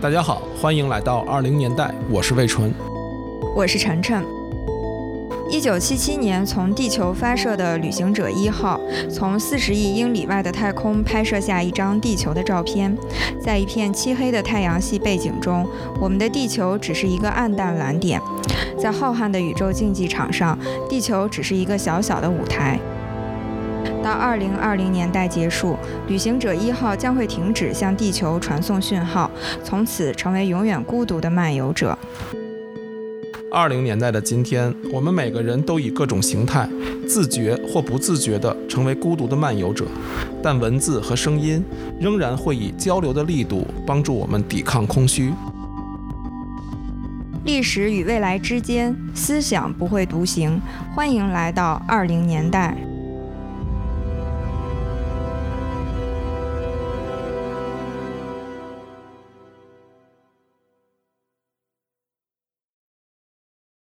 大家好，欢迎来到二零年代，我是魏纯，我是晨晨。一九七七年从地球发射的旅行者一号，从四十亿英里外的太空拍摄下一张地球的照片。在一片漆黑的太阳系背景中，我们的地球只是一个暗淡蓝点。在浩瀚的宇宙竞技场上，地球只是一个小小的舞台。到二零二零年代结束，旅行者一号将会停止向地球传送讯号，从此成为永远孤独的漫游者。二零年代的今天，我们每个人都以各种形态，自觉或不自觉地成为孤独的漫游者，但文字和声音仍然会以交流的力度帮助我们抵抗空虚。历史与未来之间，思想不会独行。欢迎来到二零年代。